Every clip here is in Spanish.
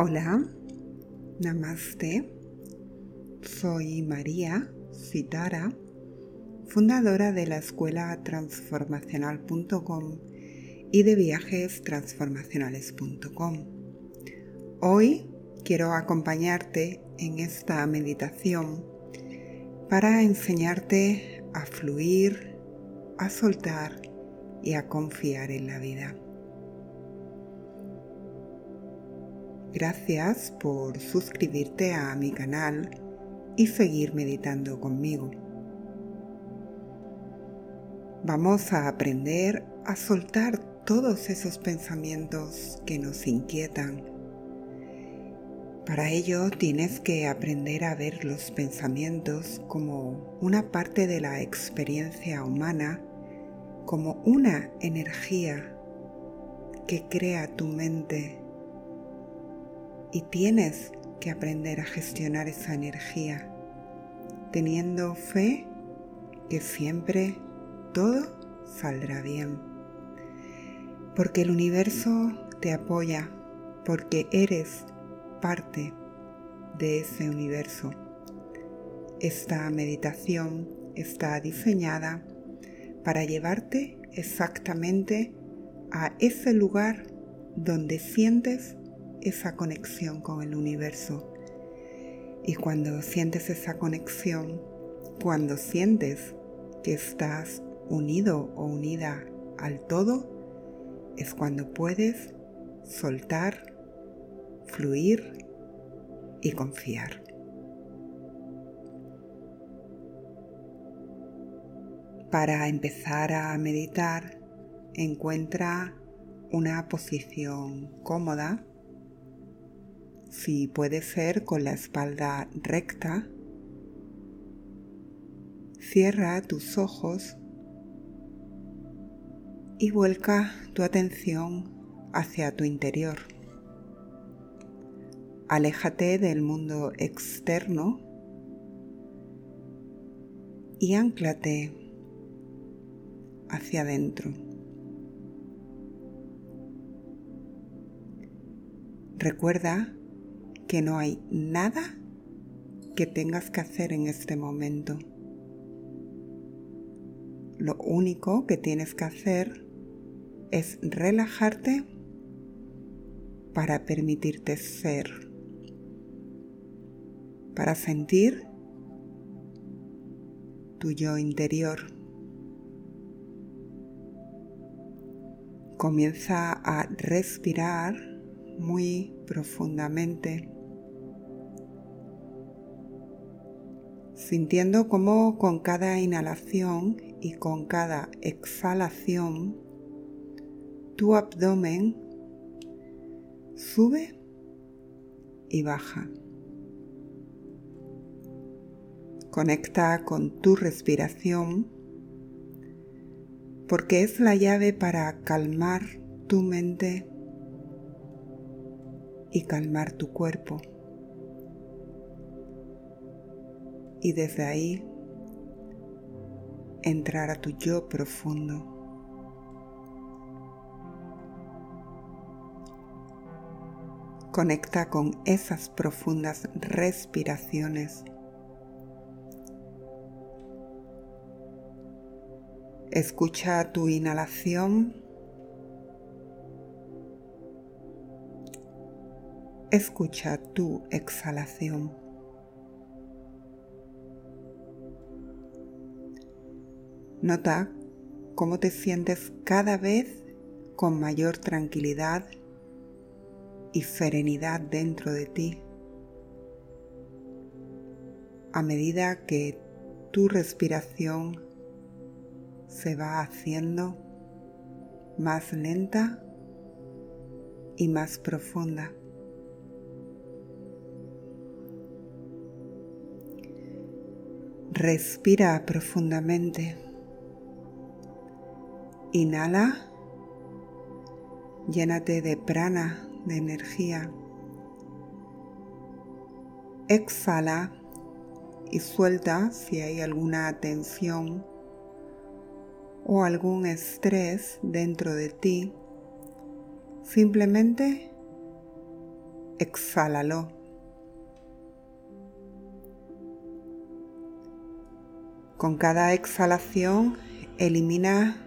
Hola, namaste. Soy María Citara, fundadora de la escuela transformacional.com y de viajes transformacionales.com. Hoy quiero acompañarte en esta meditación para enseñarte a fluir, a soltar y a confiar en la vida. Gracias por suscribirte a mi canal y seguir meditando conmigo. Vamos a aprender a soltar todos esos pensamientos que nos inquietan. Para ello tienes que aprender a ver los pensamientos como una parte de la experiencia humana, como una energía que crea tu mente y tienes que aprender a gestionar esa energía, teniendo fe que siempre todo saldrá bien. Porque el universo te apoya, porque eres parte de ese universo. Esta meditación está diseñada para llevarte exactamente a ese lugar donde sientes esa conexión con el universo. Y cuando sientes esa conexión, cuando sientes que estás unido o unida al todo, es cuando puedes soltar, fluir y confiar. Para empezar a meditar, encuentra una posición cómoda si puede ser con la espalda recta, cierra tus ojos y vuelca tu atención hacia tu interior. Aléjate del mundo externo y anclate hacia adentro. Recuerda que no hay nada que tengas que hacer en este momento. Lo único que tienes que hacer es relajarte para permitirte ser, para sentir tu yo interior. Comienza a respirar muy profundamente sintiendo cómo con cada inhalación y con cada exhalación tu abdomen sube y baja. Conecta con tu respiración porque es la llave para calmar tu mente y calmar tu cuerpo. Y desde ahí entrar a tu yo profundo. Conecta con esas profundas respiraciones. Escucha tu inhalación. Escucha tu exhalación. Nota cómo te sientes cada vez con mayor tranquilidad y serenidad dentro de ti a medida que tu respiración se va haciendo más lenta y más profunda. Respira profundamente. Inhala, llénate de prana, de energía. Exhala y suelta si hay alguna tensión o algún estrés dentro de ti. Simplemente exhálalo. Con cada exhalación elimina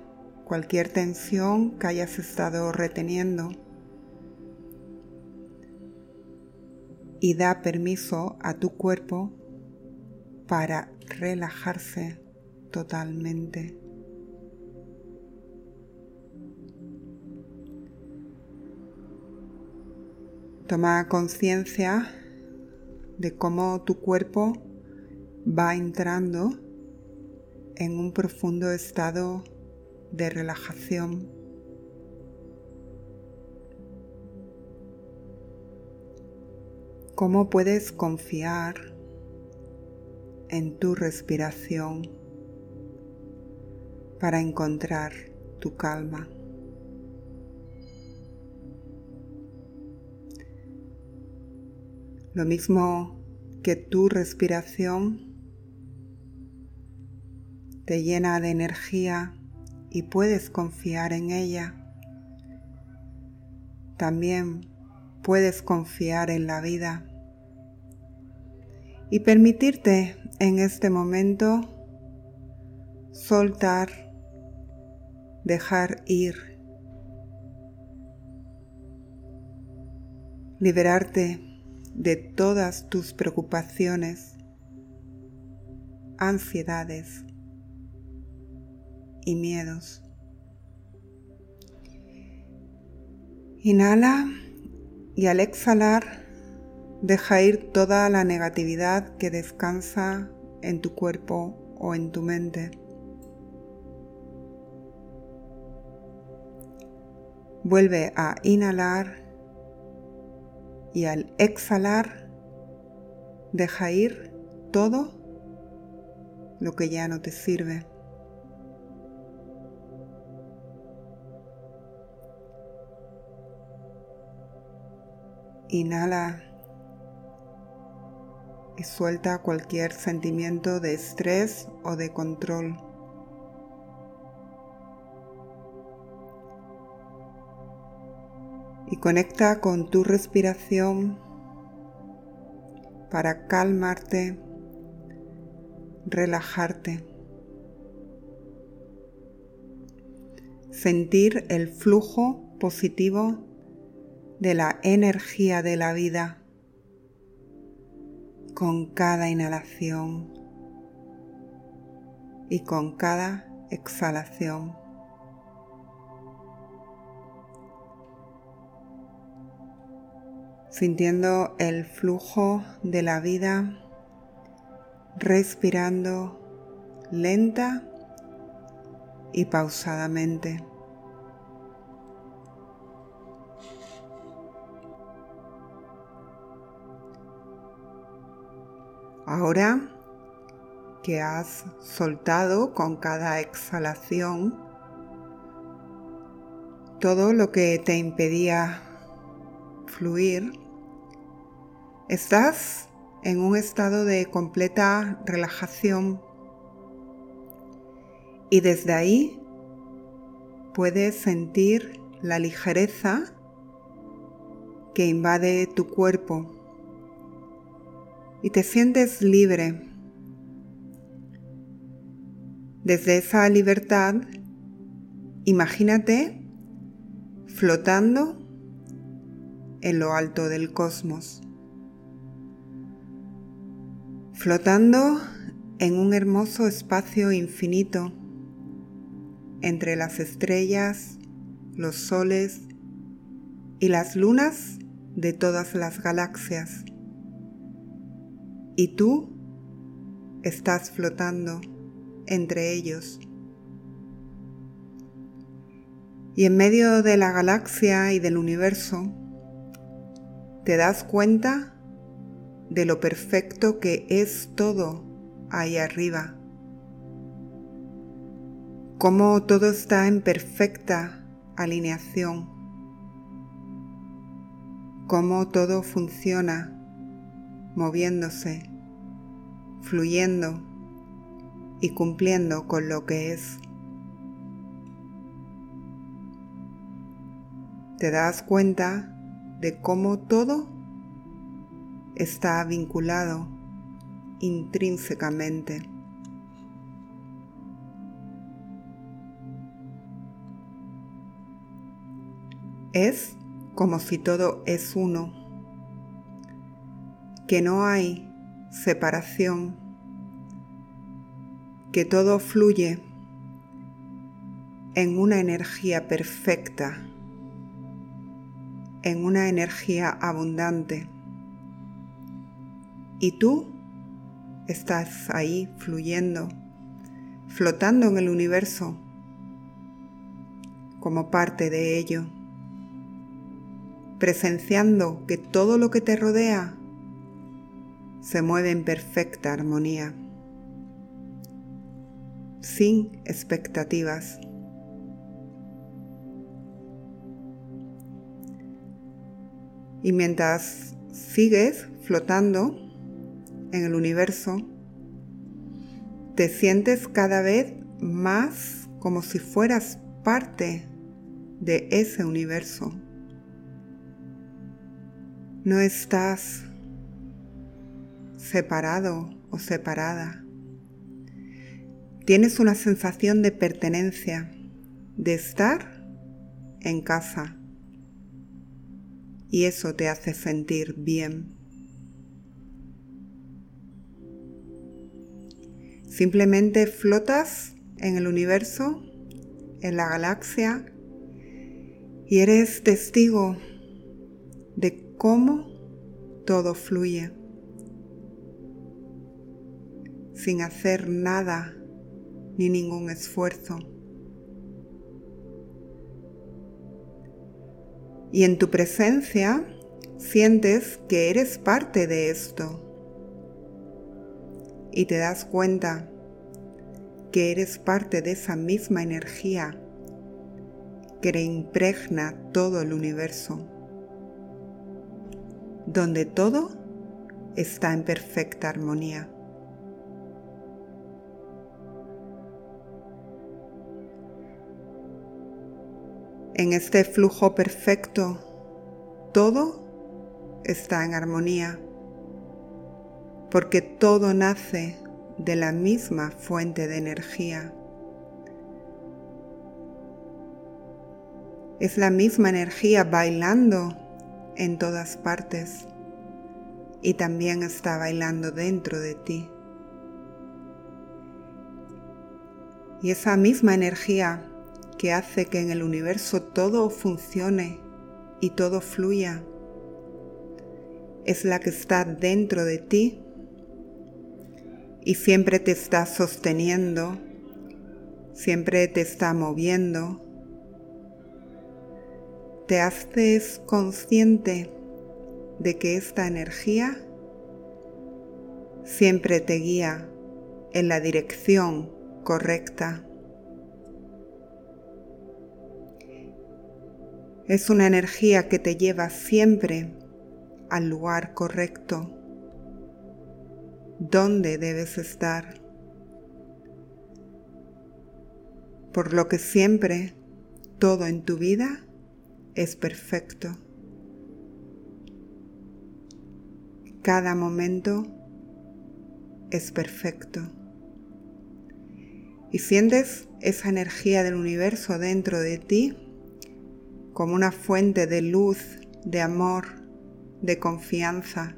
cualquier tensión que hayas estado reteniendo y da permiso a tu cuerpo para relajarse totalmente. Toma conciencia de cómo tu cuerpo va entrando en un profundo estado de relajación. Cómo puedes confiar en tu respiración para encontrar tu calma. Lo mismo que tu respiración te llena de energía y puedes confiar en ella. También puedes confiar en la vida y permitirte en este momento soltar, dejar ir, liberarte de todas tus preocupaciones, ansiedades y miedos. Inhala y al exhalar deja ir toda la negatividad que descansa en tu cuerpo o en tu mente. Vuelve a inhalar y al exhalar deja ir todo lo que ya no te sirve. Inhala y suelta cualquier sentimiento de estrés o de control. y conecta con tu respiración para calmarte, relajarte. Sentir el flujo positivo de la energía de la vida con cada inhalación y con cada exhalación. sintiendo el flujo de la vida, respirando lenta y pausadamente. Ahora que has soltado con cada exhalación todo lo que te impedía fluir, estás en un estado de completa relajación y desde ahí puedes sentir la ligereza que invade tu cuerpo y te sientes libre. Desde esa libertad, imagínate flotando en lo alto del cosmos, flotando en un hermoso espacio infinito entre las estrellas, los soles y las lunas de todas las galaxias. Y tú estás flotando entre ellos. Y en medio de la galaxia y del universo, te das cuenta de lo perfecto que es todo ahí arriba. Cómo todo está en perfecta alineación. Cómo todo funciona, moviéndose, fluyendo y cumpliendo con lo que es. Te das cuenta de cómo todo está vinculado intrínsecamente. Es como si todo es uno, que no hay separación, que todo fluye en una energía perfecta, en una energía abundante. Y tú estás ahí fluyendo, flotando en el universo como parte de ello, presenciando que todo lo que te rodea se mueve en perfecta armonía, sin expectativas. Y mientras sigues flotando en el universo, te sientes cada vez más como si fueras parte de ese universo. No estás separado o separada. Tienes una sensación de pertenencia, de estar en casa y eso te hace sentir bien. Simplemente flotas en el universo, en la galaxia, y eres testigo de cómo todo fluye, sin hacer nada ni ningún esfuerzo. Y en tu presencia sientes que eres parte de esto. Y te das cuenta que eres parte de esa misma energía que impregna todo el universo, donde todo está en perfecta armonía. En este flujo perfecto, todo está en armonía, porque todo nace de la misma fuente de energía. Es la misma energía bailando en todas partes y también está bailando dentro de ti. Y esa misma energía que hace que en el universo todo funcione y todo fluya, es la que está dentro de ti y siempre te está sosteniendo, siempre te está moviendo. Te haces consciente de que esta energía siempre te guía en la dirección correcta. Es una energía que te lleva siempre al lugar correcto, donde debes estar. Por lo que siempre todo en tu vida es perfecto. Cada momento es perfecto. Y sientes esa energía del universo dentro de ti como una fuente de luz, de amor, de confianza,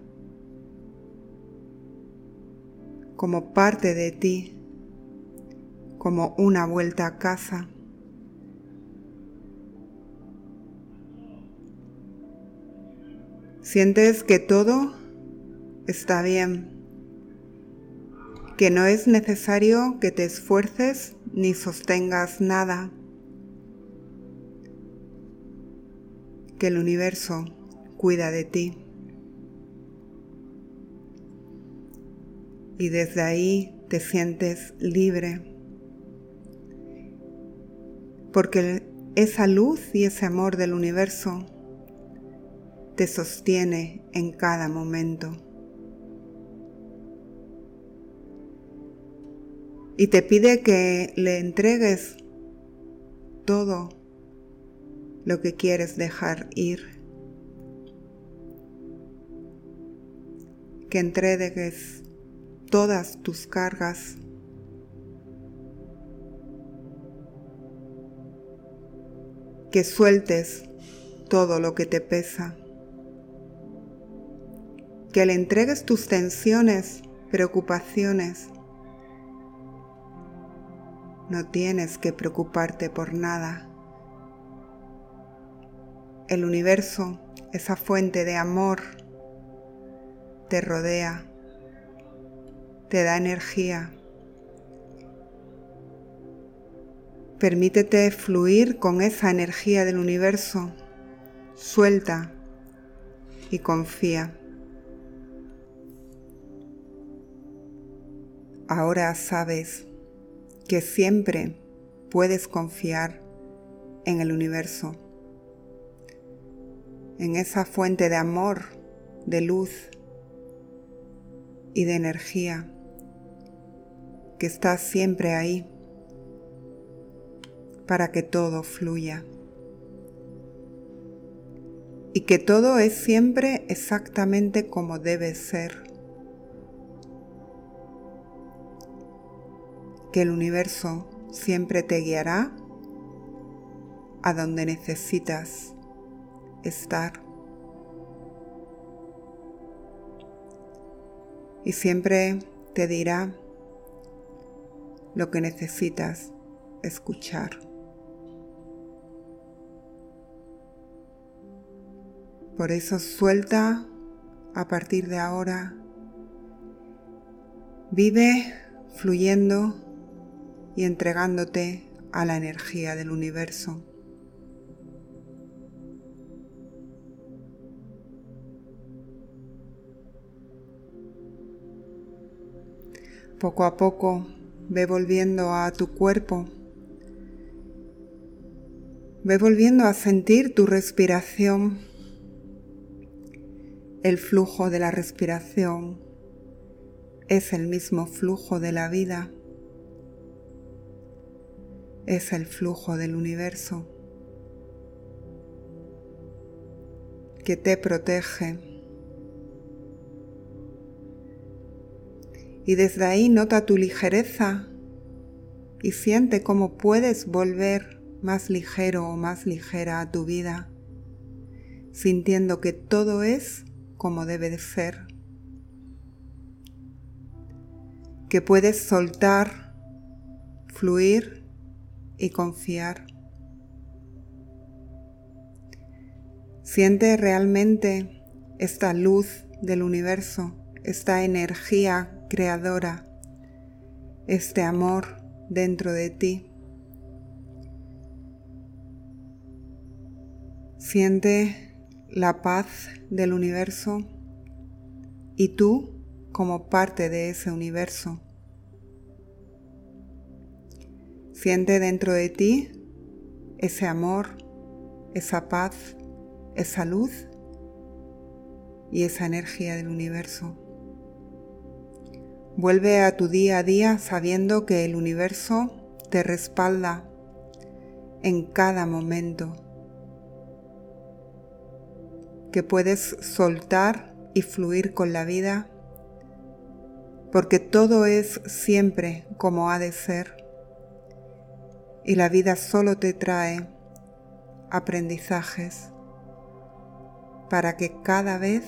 como parte de ti, como una vuelta a casa. Sientes que todo está bien, que no es necesario que te esfuerces ni sostengas nada que el universo cuida de ti. Y desde ahí te sientes libre. Porque esa luz y ese amor del universo te sostiene en cada momento. Y te pide que le entregues todo lo que quieres dejar ir. que entregues todas tus cargas que sueltes todo lo que te pesa, que le entregues tus tensiones, preocupaciones. No tienes que preocuparte por nada. El universo, esa fuente de amor, te rodea, te da energía Permítete fluir con esa energía del universo. Suelta y confía. Ahora sabes que siempre puedes confiar en el universo, en esa fuente de amor, de luz y de energía que está siempre ahí para que todo fluya. Y que todo es siempre exactamente como debe ser. Que el universo siempre te guiará a donde necesitas estar. Y siempre te dirá lo que necesitas escuchar. Por eso suelta a partir de ahora. Vive fluyendo y entregándote a la energía del universo. Poco a poco ve volviendo a tu cuerpo. Ve volviendo a sentir tu respiración el flujo de la respiración es el mismo flujo de la vida, es el flujo del universo que te protege. Y desde ahí nota tu ligereza y siente cómo puedes volver más ligero o más ligera a tu vida, sintiendo que todo es como debe de ser, que puedes soltar, fluir y confiar. Siente realmente esta luz del universo, esta energía creadora, este amor dentro de ti. Siente la paz del universo y tú como parte de ese universo. Siente dentro de ti ese amor, esa paz, esa luz y esa energía del universo. Vuelve a tu día a día sabiendo que el universo te respalda en cada momento que puedes soltar y fluir con la vida, porque todo es siempre como ha de ser y la vida solo te trae aprendizajes para que cada vez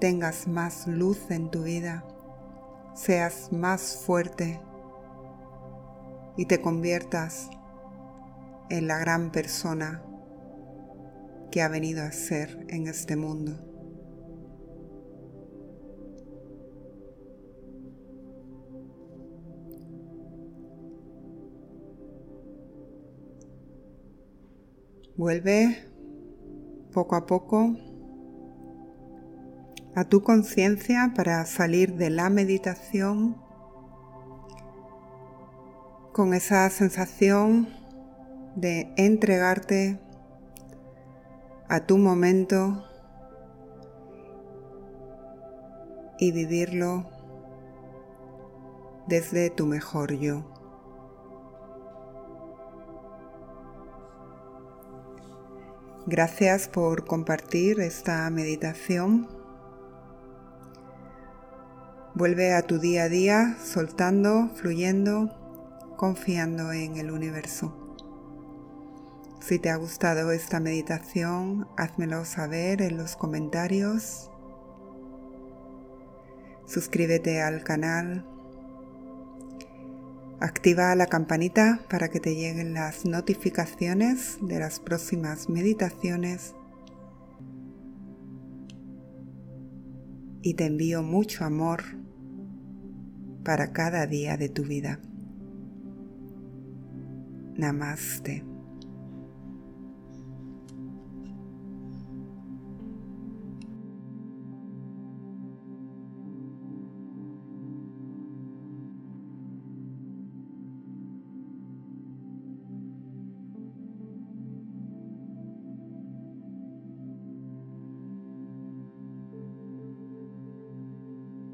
tengas más luz en tu vida, seas más fuerte y te conviertas en la gran persona que ha venido a ser en este mundo. Vuelve poco a poco a tu conciencia para salir de la meditación con esa sensación de entregarte a tu momento y vivirlo desde tu mejor yo. Gracias por compartir esta meditación. Vuelve a tu día a día soltando, fluyendo, confiando en el universo. Si te ha gustado esta meditación, házmelo saber en los comentarios. Suscríbete al canal. Activa la campanita para que te lleguen las notificaciones de las próximas meditaciones. Y te envío mucho amor para cada día de tu vida. Namaste.